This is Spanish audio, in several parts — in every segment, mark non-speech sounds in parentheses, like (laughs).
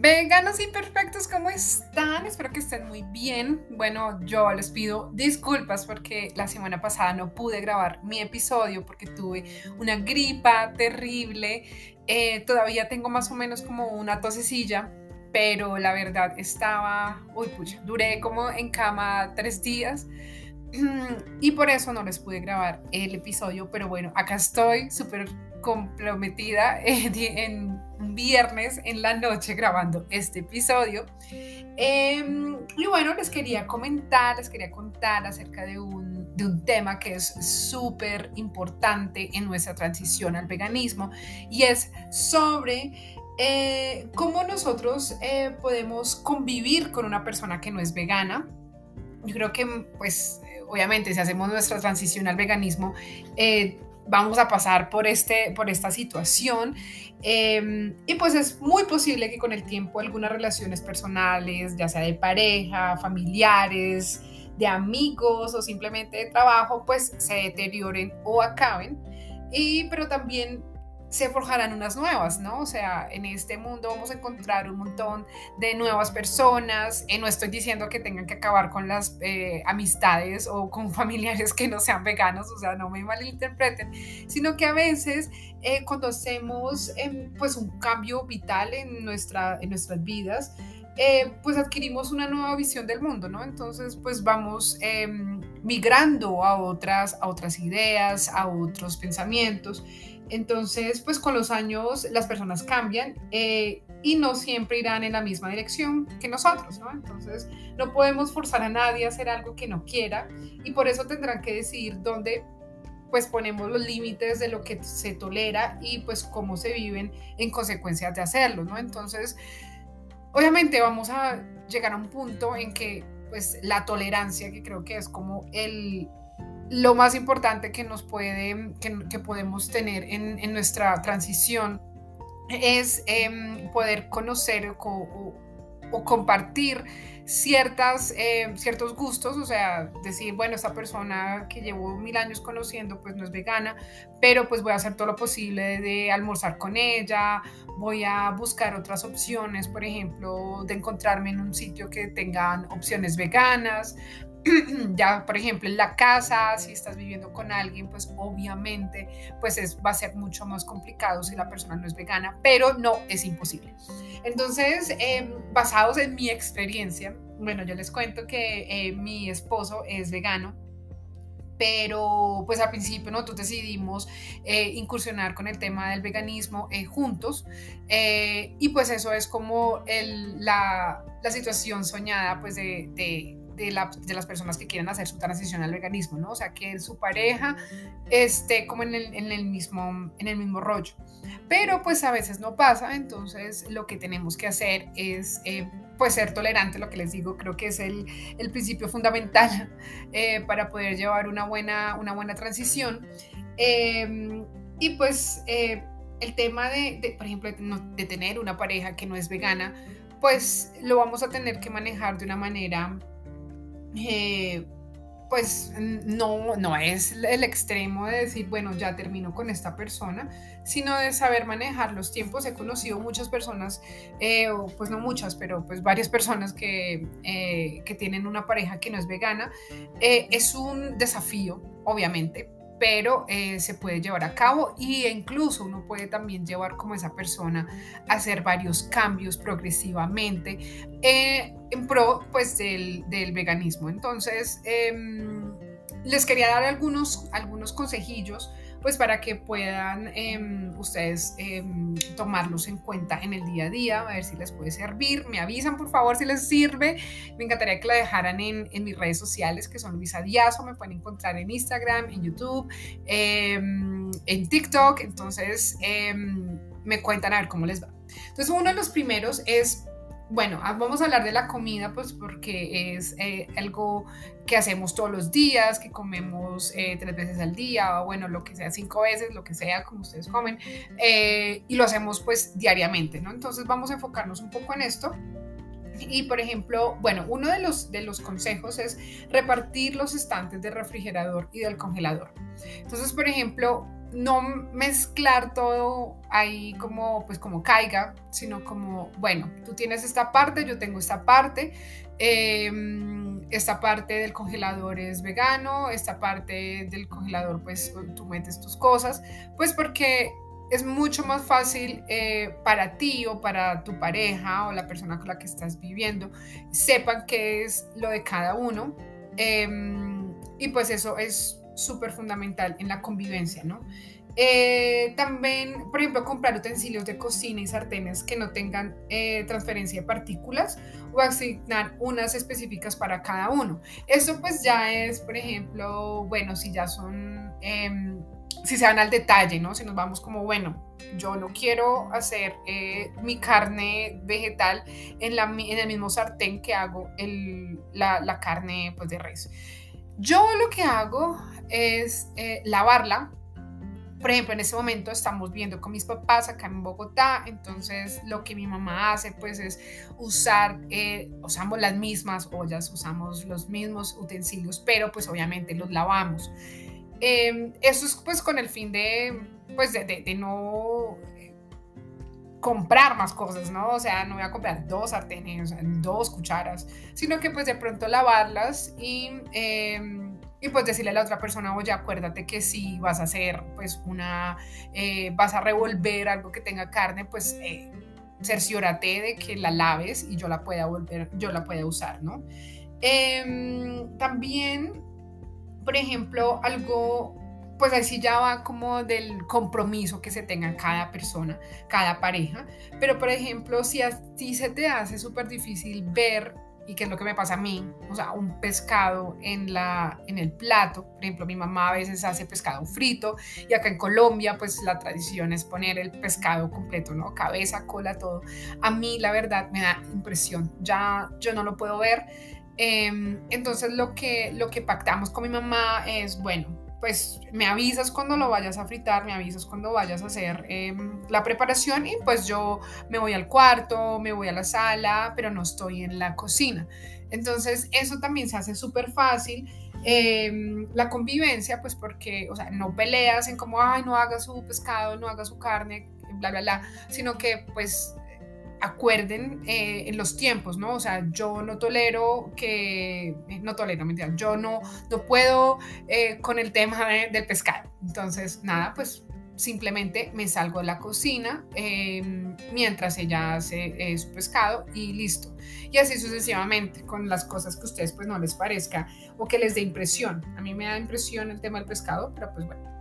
Veganos imperfectos, ¿cómo están? Espero que estén muy bien. Bueno, yo les pido disculpas porque la semana pasada no pude grabar mi episodio porque tuve una gripa terrible. Eh, todavía tengo más o menos como una tosecilla, pero la verdad estaba, uy, pucha, duré como en cama tres días. (clears throat) Y por eso no les pude grabar el episodio, pero bueno, acá estoy súper comprometida en un viernes en la noche grabando este episodio. Em, y bueno, les quería comentar, les quería contar acerca de un, de un tema que es súper importante en nuestra transición al veganismo y es sobre eh, cómo nosotros eh, podemos convivir con una persona que no es vegana. Yo creo que, pues, obviamente, si hacemos nuestra transición al veganismo, eh, vamos a pasar por, este, por esta situación. Em, y pues es muy posible que con el tiempo algunas relaciones personales, ya sea de pareja, familiares, de amigos o simplemente de trabajo, pues se deterioren o acaben. Y, pero también se forjarán unas nuevas, ¿no? O sea, en este mundo vamos a encontrar un montón de nuevas personas. Eh, no estoy diciendo que tengan que acabar con las eh, amistades o con (laughs) familiares que no sean veganos, o sea, no me malinterpreten, sino que a veces eh, cuando hacemos em, pues un cambio vital en, nuestra, en nuestras vidas, pues adquirimos una nueva visión del mundo, ¿no? Entonces, pues vamos em, migrando a otras, a otras ideas, a otros pensamientos. Entonces, pues con los años las personas cambian eh, y no siempre irán en la misma dirección que nosotros, ¿no? Entonces, no podemos forzar a nadie a hacer algo que no quiera y por eso tendrán que decidir dónde pues ponemos los límites de lo que se tolera y pues cómo se viven en consecuencia de hacerlo, ¿no? Entonces, obviamente vamos a llegar a un punto en que pues la tolerancia, que creo que es como el, lo más importante que nos que, podemos tener en, nuestra transición es em, poder conocer o, compartir ciertas, em, ciertos gustos, o sea, decir, bueno, esta persona que llevo mil años conociendo, pues no es vegana, pero pues voy a hacer todo lo posible de almorzar con ella, voy a buscar otras opciones, por ejemplo, de encontrarme en un sitio que tengan opciones veganas, (clears throat) ya, por ejemplo, en la casa, si estás viviendo con alguien, pues obviamente pues es, va a ser mucho más complicado si la persona no es vegana, pero no es imposible. Entonces, em, basados en mi experiencia, bueno, yo les cuento que eh, mi esposo es vegano, pero pues al principio nosotros decidimos eh, incursionar con el tema del veganismo eh, juntos y pues eso es como el, la, la, situación soñada pues de, de de, las personas que quieren hacer su transición al veganismo, ¿no? O sea, que su pareja esté como en el, mismo, en el mismo rollo. Pero pues a veces no pasa, entonces lo que tenemos que hacer es... Eh, pues ser tolerante, lo que les digo, creo que es el, el principio fundamental (laughs) eh, para poder llevar una buena, una buena transición. Em, y pues eh, el tema de por ejemplo, de, tener una pareja que no es vegana, pues lo vamos a tener que manejar de una manera eh, pues no, no es el extremo de decir, bueno, ya termino con esta persona, sino de saber manejar los tiempos. He conocido muchas personas, eh, o pues no muchas, pero pues varias personas que, eh, que tienen una pareja que no es vegana. es un desafío, obviamente, pero eh, se puede llevar a cabo e incluso uno puede también llevar como esa persona a hacer varios cambios progresivamente eh, en pro pues del, del veganismo. Entonces, em, les quería dar algunos, algunos consejillos pues para que puedan em, ustedes em, tomarlos en cuenta en el día a día, a ver si les puede servir. Me avisan por favor si les sirve. Me encantaría que la dejaran en, en mis redes sociales que son Luisa Diazo, me pueden encontrar en Instagram, en YouTube, em, en TikTok, entonces me cuentan a ver cómo les va. Entonces uno de los primeros es bueno, ah, vamos a hablar de la comida, pues porque es eh, algo que hacemos todos los días, que comemos eh, tres veces al día, o bueno, lo que sea, cinco veces, lo que sea, como ustedes comen, eh, y lo hacemos pues diariamente, ¿no? Entonces vamos a enfocarnos un poco en esto. Y por ejemplo, bueno, uno de los, de los consejos es repartir los estantes del refrigerador y del congelador. Entonces, por ejemplo, no mezclar todo ahí como pues como caiga, sino como, bueno, tú tienes esta parte, yo tengo esta parte, em, esta parte del congelador es vegano, esta parte del congelador pues tú metes tus cosas, pues porque es mucho más fácil eh, para ti o para tu pareja o la persona con la que estás viviendo, sepan qué es lo de cada uno. Em, y pues eso es súper fundamental en la convivencia, ¿no? Eh, también, por ejemplo, comprar utensilios de cocina y sartenes que no tengan eh, transferencia de partículas o asignar unas específicas para cada uno. Eso pues ya es, por ejemplo, bueno, si ya son, em, si se van al detalle, ¿no? Si nos vamos como, bueno, yo no quiero hacer eh, mi carne vegetal en, la, en, el mismo sartén que hago el, la, la, carne pues, de res. Yo lo que hago es lavarla por ejemplo, en ese momento estamos viendo con mis papás acá en Bogotá, entonces lo que mi mamá hace pues es usar, eh, usamos las mismas ollas, usamos los mismos utensilios, pero pues obviamente los lavamos. Em, eso es pues con el fin de, pues de, no eh, comprar más cosas, ¿no? O sea, no voy a comprar dos sartenes, dos cucharas, sino que pues de pronto lavarlas y... Eh, y pues decirle a la otra persona, oye, acuérdate que si vas a hacer pues una, eh, vas a revolver algo que tenga carne, pues eh, cerciórate de que la laves y yo la pueda volver, yo la pueda usar, ¿no? Em, también, por ejemplo, algo, pues así ya va como del compromiso que se tenga cada persona, cada pareja, pero por ejemplo, si a ti se te hace súper difícil ver y qué es lo que me pasa a mí, o sea, un pescado en, la, en el plato, por ejemplo, mi mamá a veces hace pescado frito y acá en Colombia pues la tradición es poner el pescado completo, ¿no? Cabeza, cola, todo. A mí la verdad me da impresión, ya yo no lo puedo ver. Em, entonces lo que, lo que pactamos con mi mamá es, bueno, pues me avisas cuando lo vayas a fritar, me avisas cuando vayas a hacer em, la preparación y pues yo me voy al cuarto, me voy a la sala, pero no estoy en la cocina. Entonces eso también se hace súper fácil. Em, la convivencia, pues porque, o sea, no peleas en como, ay, no haga su pescado, no haga su carne, bla, bla, bla, sino que pues acuerden eh, en los tiempos, ¿no? O sea, yo no tolero que, eh, no tolero, mentira, yo no, no puedo eh, con el tema del pescado. Entonces, nada, pues simplemente me salgo de la cocina em, mientras ella hace su pescado y listo. Y así sucesivamente con las cosas que a ustedes pues no les parezca o que les dé impresión. A mí me da impresión el tema del pescado, pero pues bueno.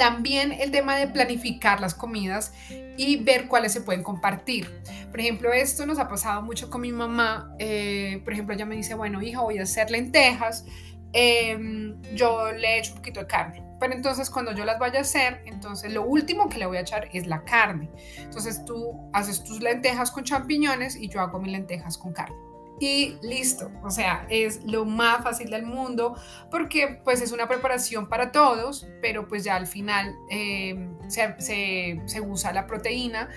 También el tema de planificar las comidas y ver cuáles se pueden compartir. Por ejemplo, esto nos ha pasado mucho con mi mamá. Eh, por ejemplo, ella me dice, bueno, hija, voy a hacer lentejas. Em, yo le echo un poquito de carne. Pero entonces cuando yo las vaya a hacer, entonces lo último que le voy a echar es la carne. Entonces tú haces tus lentejas con champiñones y yo hago mis lentejas con carne y listo. O sea, es lo más fácil del mundo porque pues es una preparación para todos, pero pues ya al final eh, se, usa la proteína,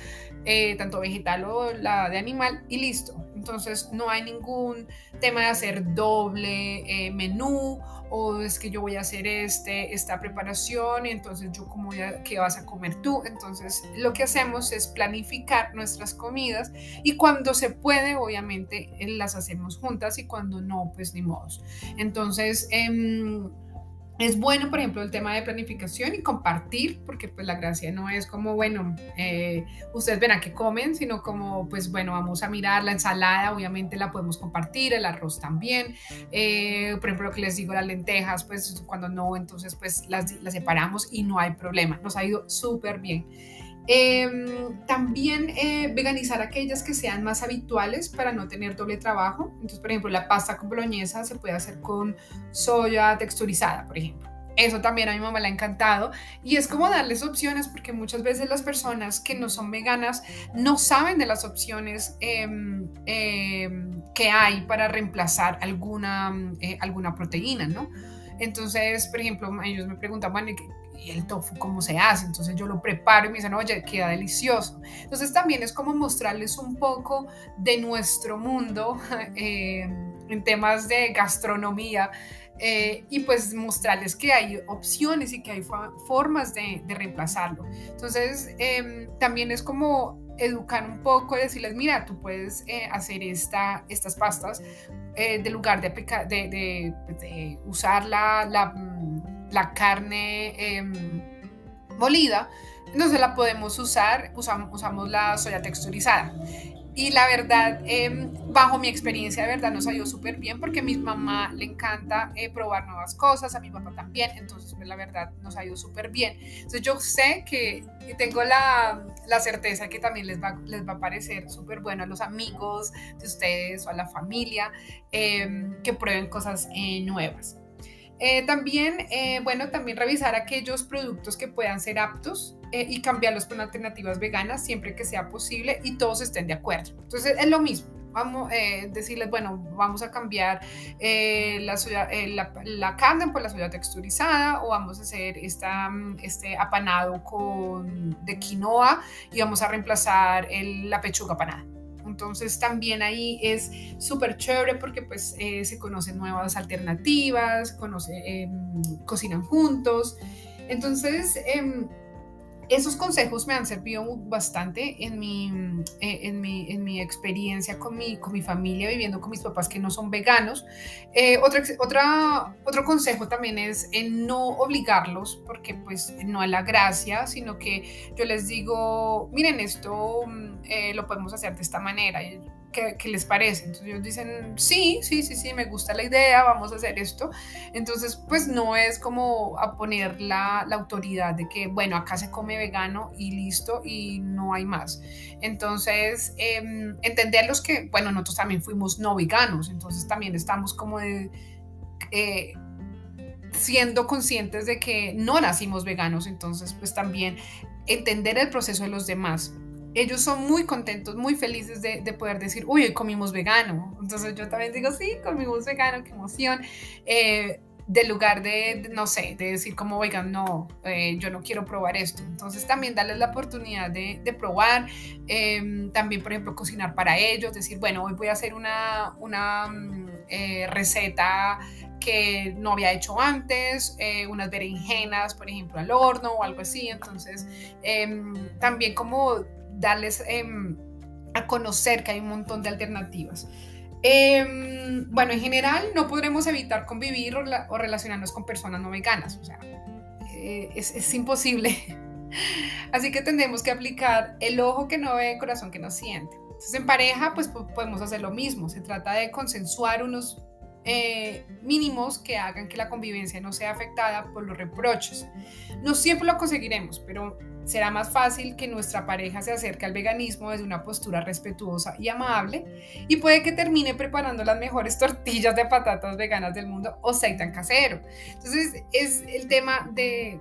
eh, tanto vegetal o la de animal, y listo. Entonces no hay ningún tema de hacer doble eh, menú o es que yo voy a hacer este, esta preparación y entonces yo como qué vas a comer tú. Entonces lo que hacemos es planificar nuestras comidas y cuando se puede obviamente las hacemos juntas y cuando no pues ni modos. Entonces... Eh, es bueno, por ejemplo, el tema de planificación y compartir, porque pues la gracia no es como, bueno, eh, ustedes verán qué comen, sino como, pues bueno, vamos a mirar la ensalada, obviamente la podemos compartir, el arroz también, eh, por ejemplo, lo que les digo, las lentejas, pues cuando no, entonces pues las, las separamos y no hay problema, nos ha ido súper bien. Em, también eh, veganizar aquellas que sean más habituales para no tener doble trabajo. Entonces, por ejemplo, la pasta con boloñesa se puede hacer con soya texturizada, por ejemplo. Eso también a mi mamá le ha encantado y es como darles opciones porque muchas veces las personas que no son veganas no saben de las opciones em, que hay para reemplazar alguna, eh, alguna proteína, ¿no? Entonces, por ejemplo, ellos me preguntan, bueno, ¿y el tofu cómo se hace? Entonces yo lo preparo y me dicen, oye, queda delicioso. Entonces también es como mostrarles un poco de nuestro mundo (laughs) eh, en temas de gastronomía eh, y pues mostrarles que hay opciones y que hay formas de, reemplazarlo. Entonces, em, también es como educar un poco, decirles, mira, tú puedes eh, hacer esta, estas pastas eh, de lugar de, de, de usar la, la, la carne em, molida, entonces la podemos usar, usamos, usamos la soya texturizada. Y la verdad, em, bajo mi experiencia, de verdad nos ido súper bien porque a mi mamá le encanta eh, probar nuevas cosas, a mi papá también, entonces pues, la verdad nos ha ido súper bien. Entonces yo sé que tengo la, la certeza que también les va, les va a parecer súper bueno a los amigos de ustedes o a la familia em, que prueben cosas eh, nuevas. Eh, también, eh, bueno, también revisar aquellos productos que puedan ser aptos eh, y cambiarlos por alternativas veganas siempre que sea posible y todos estén de acuerdo. Entonces, es lo mismo. Vamos a decirles, bueno, vamos a cambiar la, la, la, carne por la soya texturizada o vamos a hacer esta, este apanado con, de quinoa y vamos a reemplazar la pechuga apanada. Entonces también ahí es súper chévere porque pues eh, se conocen nuevas alternativas, em, cocinan juntos. Entonces em, esos consejos me han servido bastante en mi, eh, en mi, en mi experiencia con mi, con mi familia, viviendo con mis papás que no son veganos. Eh, otra, otro consejo también es no obligarlos, porque pues no es la gracia, sino que yo les digo, miren, esto mm, eh, lo podemos hacer de esta manera. ¿Qué, les parece? Entonces ellos dicen, sí, sí, sí, sí, me gusta la idea, vamos a hacer esto. Entonces, pues no es como a poner la, autoridad de que, bueno, acá se come vegano y listo y no hay más. Entonces, eh, entenderlos que, bueno, nosotros también fuimos no veganos, entonces también estamos como. Eh, siendo conscientes de que no nacimos veganos, entonces pues también entender el proceso de los demás, ellos son muy contentos, muy felices de, poder decir, uy, hoy comimos vegano. Entonces yo también digo, sí, comimos vegano, qué emoción. Eh, del lugar de, no sé, de decir como, oigan, no, eh, yo no quiero probar esto. Entonces también darles la oportunidad de, probar, em, también por ejemplo cocinar para ellos, decir, bueno, hoy voy a hacer una, una mm, eh, receta que no había hecho antes, unas berenjenas, por ejemplo, al horno o algo así. Entonces, em, también como darles em, a conocer que hay un montón de alternativas. Em, bueno, en general no podremos evitar convivir o, relacionarnos con personas no veganas, o sea, eh, es, imposible. (laughs) Así que tendremos que aplicar el ojo que no ve, el corazón que no siente. Entonces en pareja pues podemos hacer lo mismo, se trata de consensuar unos eh, mínimos que hagan que la convivencia no sea afectada por los reproches. No siempre lo conseguiremos, pero será más fácil que nuestra pareja se acerque al veganismo desde una postura respetuosa y amable y puede que termine preparando las mejores (laughs) tortillas de patatas veganas del mundo o seitan casero. Entonces es el tema de,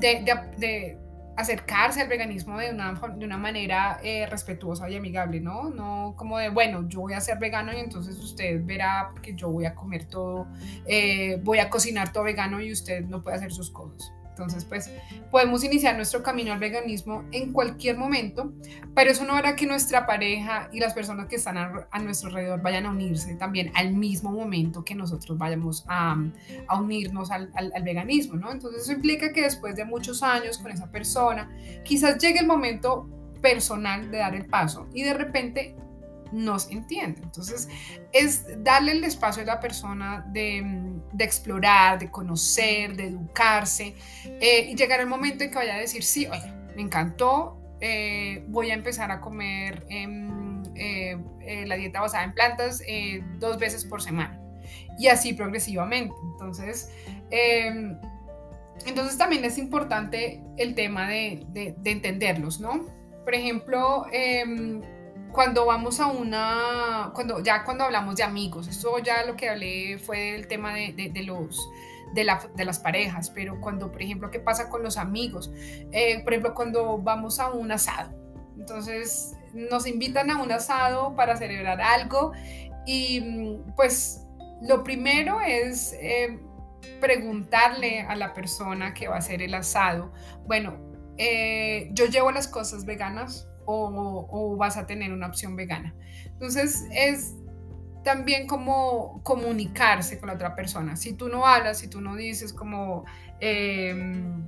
de, acercarse al veganismo de una, de una manera eh, respetuosa y amigable, ¿no? No como de, bueno, yo voy a ser vegano y entonces usted verá porque yo voy a comer todo, eh, voy a cocinar todo vegano y usted no puede hacer sus cosas. Entonces, pues podemos iniciar nuestro camino al veganismo en cualquier momento, pero eso no hará que nuestra pareja y las personas que están a, nuestro alrededor vayan a unirse también al mismo momento que nosotros vayamos a, unirnos al, al, veganismo, ¿no? Entonces eso implica que después de muchos años con esa persona, quizás llegue el momento personal de dar el paso y de repente nos entiende. Entonces, es darle el espacio a la persona de, explorar, de conocer, de educarse eh, y llegar el momento en que vaya a decir, sí, oye, me encantó, eh, voy a empezar a comer em, eh, la dieta basada en plantas dos veces por semana y así progresivamente. Entonces, em, entonces también es importante el tema de, de, de entenderlos, ¿no? Por ejemplo, em, cuando vamos a una, cuando ya cuando hablamos de amigos, esto ya lo que hablé fue el tema de, de, los, de, la, de, las parejas, pero cuando, por ejemplo, ¿qué pasa con los amigos? Eh, por ejemplo, cuando vamos a un asado, entonces nos invitan a un asado para celebrar algo y pues lo primero es eh, preguntarle a la persona que va a hacer el asado, bueno, eh, yo llevo las cosas veganas, o, vas a tener una opción vegana. Entonces es también como comunicarse con la otra persona. Si tú no hablas, si tú no dices como... Em,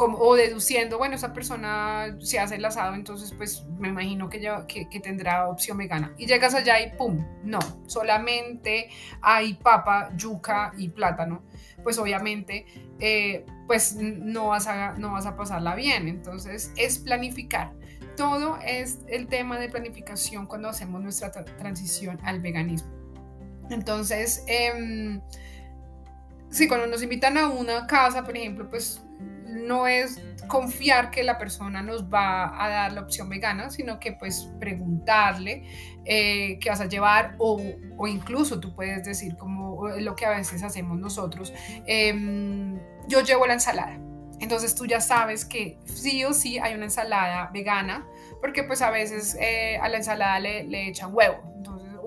o deduciendo, bueno, esa persona se hace el asado, entonces pues me imagino que, que, tendrá opción vegana. Y llegas allá y ¡pum! No, solamente hay papa, yuca y plátano. Pues obviamente, eh, pues no vas, a, no vas a pasarla bien. Entonces es planificar. Todo es el tema de planificación cuando hacemos nuestra transición al veganismo. Entonces, eh, sí, cuando nos invitan a una casa, por ejemplo, pues no es confiar que la persona nos va a dar la opción vegana, sino que pues preguntarle eh, qué vas a llevar o, incluso tú puedes decir como lo que a veces hacemos nosotros, em, yo llevo la ensalada. Entonces tú ya sabes que sí o sí hay una ensalada vegana, porque pues a veces eh, a la ensalada le, le echan huevo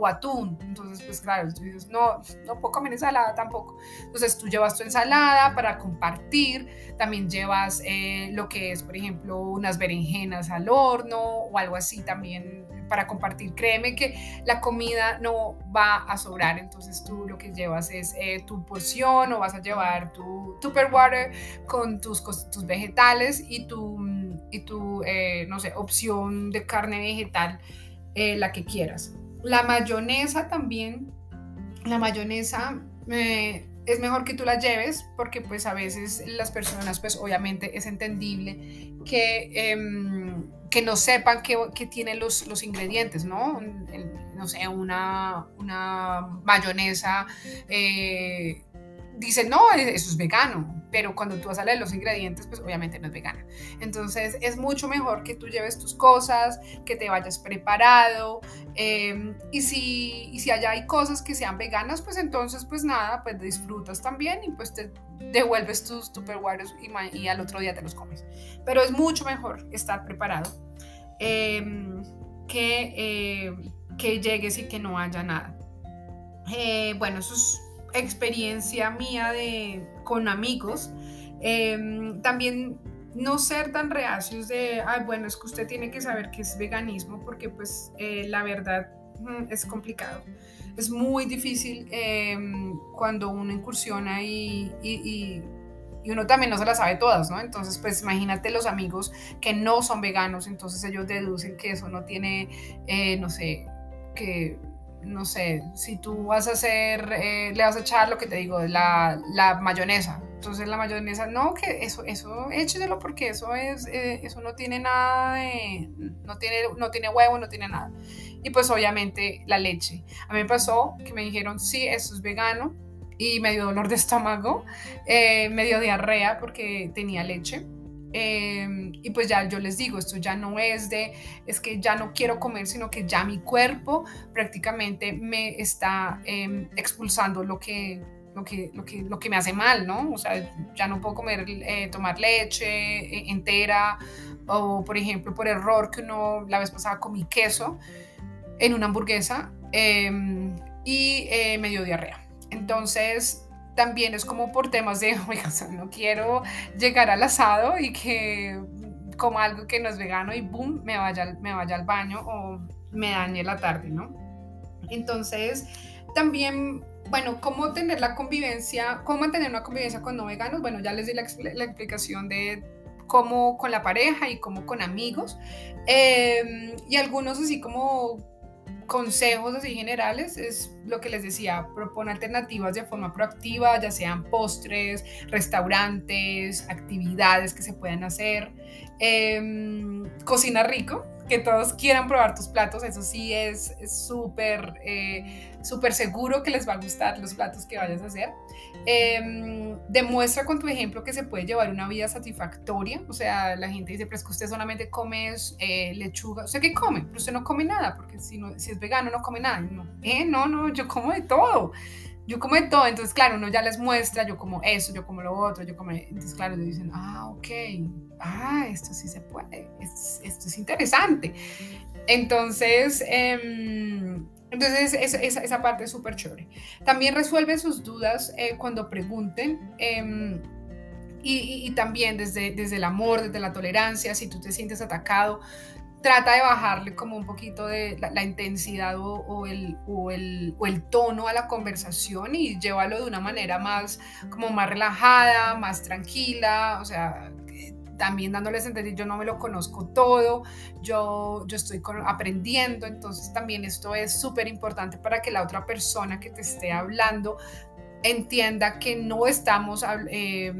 o atún. Entonces, pues claro, tú dices, no, no puedo comer ensalada tampoco. Entonces, tú llevas tu ensalada para compartir, también llevas eh, lo que es, por ejemplo, unas berenjenas al horno o algo así también para compartir. Créeme que la comida no va a sobrar, entonces tú lo que llevas es eh, tu porción o vas a llevar tu Tupperware con tus, tus vegetales y tu, y tu eh, no sé, opción de carne vegetal, la que quieras. La mayonesa también, la mayonesa eh, es mejor que tú la lleves porque pues a veces las personas pues obviamente es entendible que, em, que no sepan qué, tienen los, los ingredientes, ¿no? no sé, una, una mayonesa eh, dice, no, eso es vegano, pero cuando tú vas a leer los ingredientes, pues obviamente no es vegana. Entonces es mucho mejor que tú lleves tus cosas, que te vayas preparado, em, y, si, y si allá hay cosas que sean veganas, pues entonces pues nada, pues disfrutas también y pues te devuelves tus tupperwares y, y al otro día te los comes. Pero es mucho mejor estar preparado em, que, em, que llegues y que no haya nada. Eh, bueno, eso es experiencia mía de, con amigos, em, también no ser tan reacios de, ay, bueno, es que usted tiene que saber que es veganismo, porque pues eh, la verdad mm, es complicado. Es muy difícil em, cuando uno incursiona y, y, uno también no se la sabe todas, ¿no? Entonces, pues imagínate los amigos que no son veganos, entonces ellos deducen que eso no tiene, eh, no sé, que no sé, si tú vas a hacer, eh, le vas a echar lo que te digo, la, la mayonesa. Entonces la mayonesa, no, que eso, eso, porque eso es, eh, eso no tiene nada de, no tiene, no tiene huevo, no tiene nada. Y pues obviamente la leche. A mí me pasó que me dijeron, sí, eso es vegano y me dio dolor de estómago, eh, me dio diarrea porque tenía leche. Em, y pues ya yo les digo, esto ya no es de, es que ya no quiero comer, sino que ya mi cuerpo prácticamente me está em, expulsando lo que, lo, que, lo, que, lo que me hace mal, ¿no? O sea, ya no puedo comer, eh, tomar leche eh, entera, o por ejemplo, por error que uno la vez pasada comí queso en una hamburguesa em, y eh, me dio diarrea. Entonces, también es como por temas de, (laughs) no quiero llegar al asado y que coma algo que no es vegano y boom, me vaya, me vaya al baño o me dañe la tarde, ¿no? Entonces, también, bueno, ¿cómo tener la convivencia, cómo mantener una convivencia con no veganos? Bueno, ya les di la, explicación de cómo con la pareja y cómo con amigos. Em, y algunos así como consejos así generales es lo que les decía, propone alternativas de forma proactiva, ya sean postres, restaurantes, actividades que se puedan hacer, eh, cocina rico, que todos quieran probar tus platos, eso sí es súper eh, súper seguro que les va a gustar los platos que vayas a hacer. Em, demuestra con tu ejemplo que se puede llevar una vida satisfactoria, o sea, la gente dice, pero es que usted solamente come eh, lechuga, sea, ¿qué come? Pero usted no come nada, porque si, no, si es vegano no come nada. No, eh, no, no, yo como de todo yo como de todo, entonces claro, uno ya les muestra, yo como eso, yo como lo otro, yo como, entonces claro, ellos dicen, ah, ok, ah, esto sí se puede, esto, es interesante. Entonces, em, entonces esa, esa, parte es súper chévere. También resuelve sus dudas eh, cuando pregunten. Em, y, y, también desde, desde el amor, desde la tolerancia, si tú te sientes atacado, trata de bajarle como un poquito de la, intensidad o, el, o, el, o, el, tono a la conversación y llévalo de una manera más, como más relajada, más tranquila, o sea, también dándoles a entender, yo no me lo conozco todo, yo, yo estoy aprendiendo, entonces también esto es súper importante para que la otra persona que te esté hablando entienda que no estamos... Eh,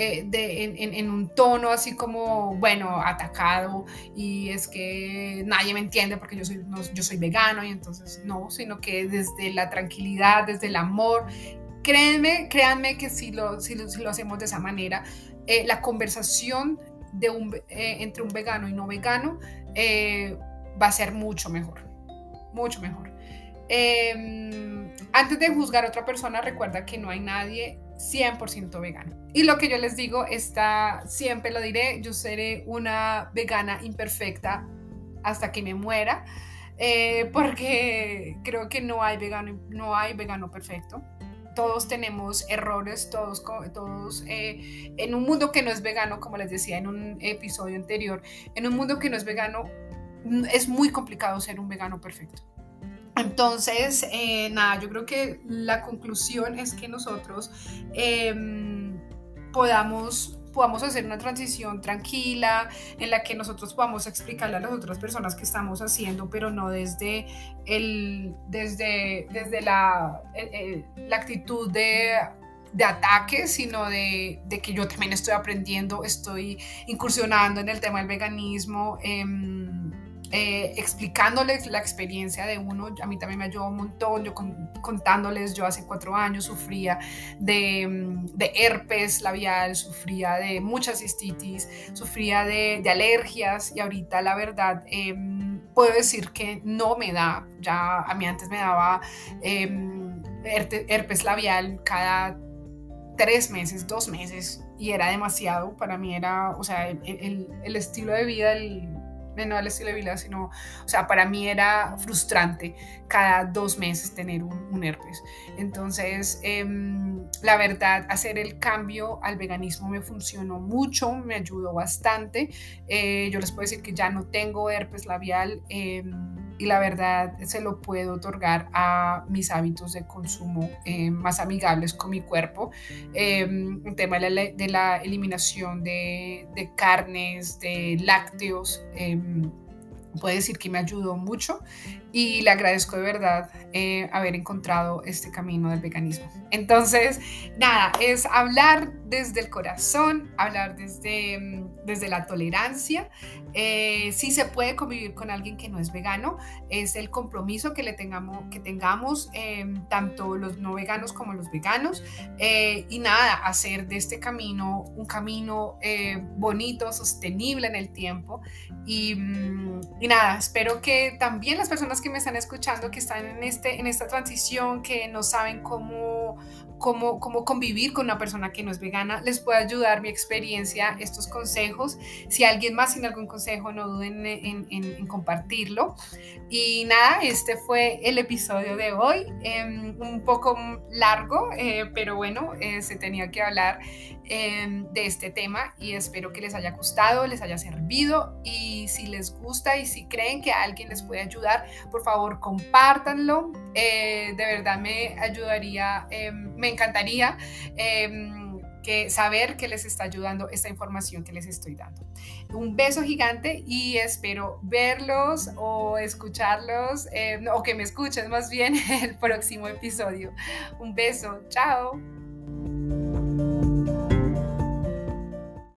eh, en, un tono así como, bueno, atacado y es que nadie me entiende porque yo soy, yo soy vegano y entonces no, sino que desde la tranquilidad, desde el amor, créanme, créanme que si lo, si lo, hacemos de esa manera, eh, la conversación de un, eh, entre un vegano y no vegano va a ser mucho mejor, mucho mejor. Em, antes de juzgar a otra persona, recuerda que no hay nadie 100% vegano. Y lo que yo les digo está, siempre lo diré, yo seré una vegana imperfecta hasta que me muera, eh, porque creo que no hay vegano, no hay vegano perfecto. Todos tenemos errores, todos, todos eh, en un mundo que no es vegano, como les decía en un episodio anterior, en un mundo que no es vegano, es muy complicado ser un vegano perfecto. Entonces, eh, nada, yo creo que la conclusión es que nosotros em, podamos, podamos hacer una transición tranquila en la que nosotros podamos explicarle a las otras personas que estamos haciendo, pero no desde, el, desde, desde la, la actitud de de ataque, sino de, de, que yo también estoy aprendiendo, estoy incursionando en el tema del veganismo. Eh, eh, explicándoles la experiencia de uno, a mí también me ayudó un montón, yo contándoles, yo hace cuatro años sufría de, mm, de, herpes labial, sufría de mucha cistitis, sufría de, de alergias y ahorita la verdad em, puedo decir que no me da, ya a mí antes me daba em, herpes labial cada tres meses, dos meses y era demasiado, para mí era, o sea, el, el estilo de vida, el no el estilo de vida, sino, o sea, para mí era frustrante cada dos meses tener un, herpes. Entonces, em, la verdad, hacer el cambio al veganismo me funcionó mucho, me ayudó bastante. Eh, yo les puedo decir que ya no tengo herpes labial. Em, y la verdad se lo puedo otorgar a mis hábitos de consumo eh, más amigables con mi cuerpo. Eh, el tema de la, eliminación de, carnes, de lácteos. Eh, puede decir que me ayudó mucho y le agradezco de verdad eh, haber encontrado este camino del veganismo. Entonces, nada, es hablar desde el corazón, hablar desde, mm, desde la tolerancia. Eh, si se puede convivir con alguien que no es vegano, es el compromiso que, le tengamos, que tengamos em, tanto los no veganos como los veganos. Eh, y nada, hacer de este camino un camino bonito, sostenible en el tiempo. Mm, y nada, espero que también las personas que me están escuchando, que están en, este, en esta transición, que no saben cómo, cómo, cómo convivir con una persona que no es vegana, les puede ayudar mi experiencia, estos consejos. Si alguien más tiene algún consejo, no duden en, compartirlo. Y nada, este fue el episodio de hoy, em, un poco largo, eh, pero bueno, eh, se tenía que hablar em, de este tema y espero que les haya gustado, les haya servido y si les gusta y si creen que alguien les puede ayudar, por favor compártanlo. Eh, de verdad me ayudaría, em, me encantaría em, que saber que les está ayudando esta información que les estoy dando. Un beso gigante y espero verlos o escucharlos em, o que me escuchen más bien (laughs) el próximo episodio. Un beso, chao.